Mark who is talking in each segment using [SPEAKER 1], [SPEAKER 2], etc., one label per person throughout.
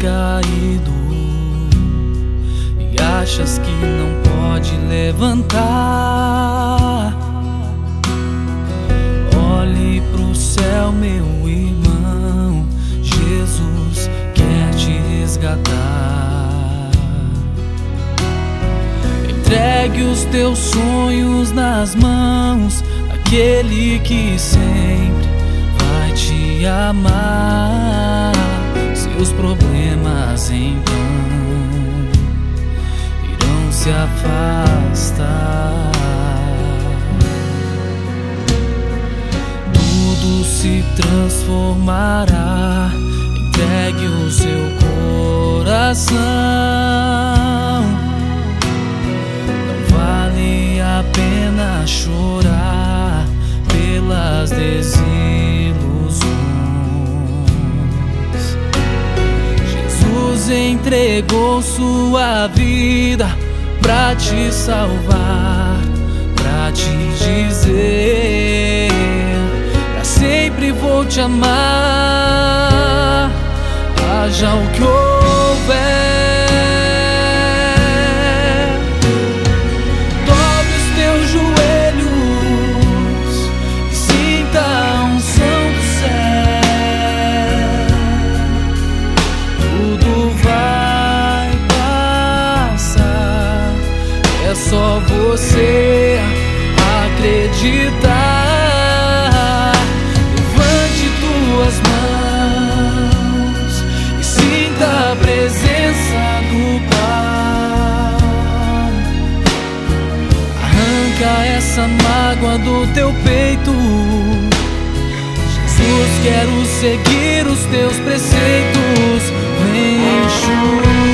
[SPEAKER 1] Caído e achas que não pode levantar. Olhe pro céu, meu irmão, Jesus quer te resgatar. Entregue os teus sonhos nas mãos daquele que sempre vai te amar. Seus problemas então irão se afastar. Tudo se transformará. Entregue o seu coração. Entregou sua vida pra te salvar, pra te dizer: pra sempre vou te amar, haja o que só você acreditar. Levante tuas mãos e sinta a presença do Pai. Arranca essa mágoa do teu peito. Jesus, quero seguir os teus preceitos. Vem enxugar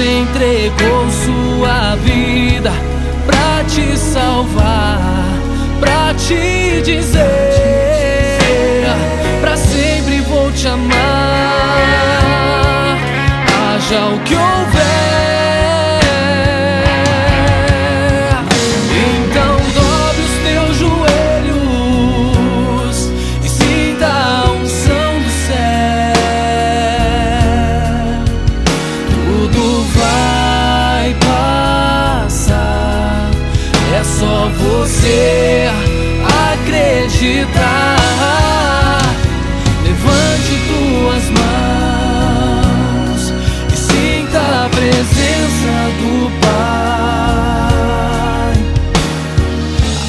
[SPEAKER 1] entregou sua vida pra te salvar, pra te dizer, pra sempre vou te amar, haja o que acreditar. Levante tuas mãos e sinta a presença do Pai.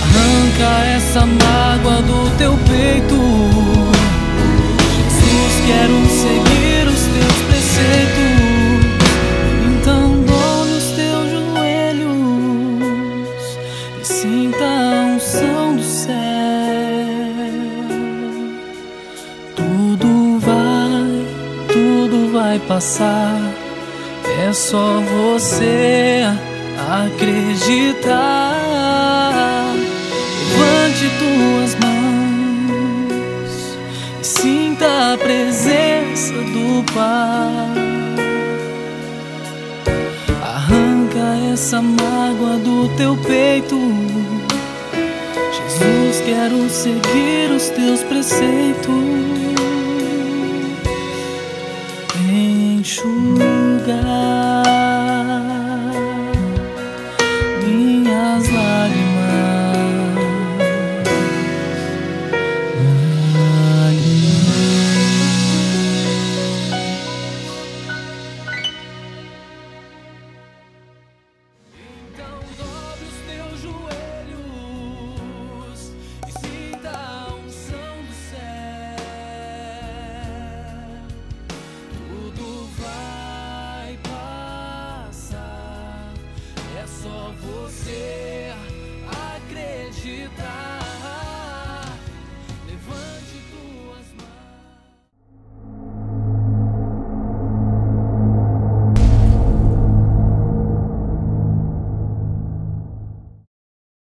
[SPEAKER 1] Arranca essa mágoa do teu peito. Jesus, quero vai passar. É só você acreditar. Levante tuas mãos e sinta a presença do Pai. Arranca essa mágoa do teu peito. Jesus, quero seguir os teus preceitos. 树干。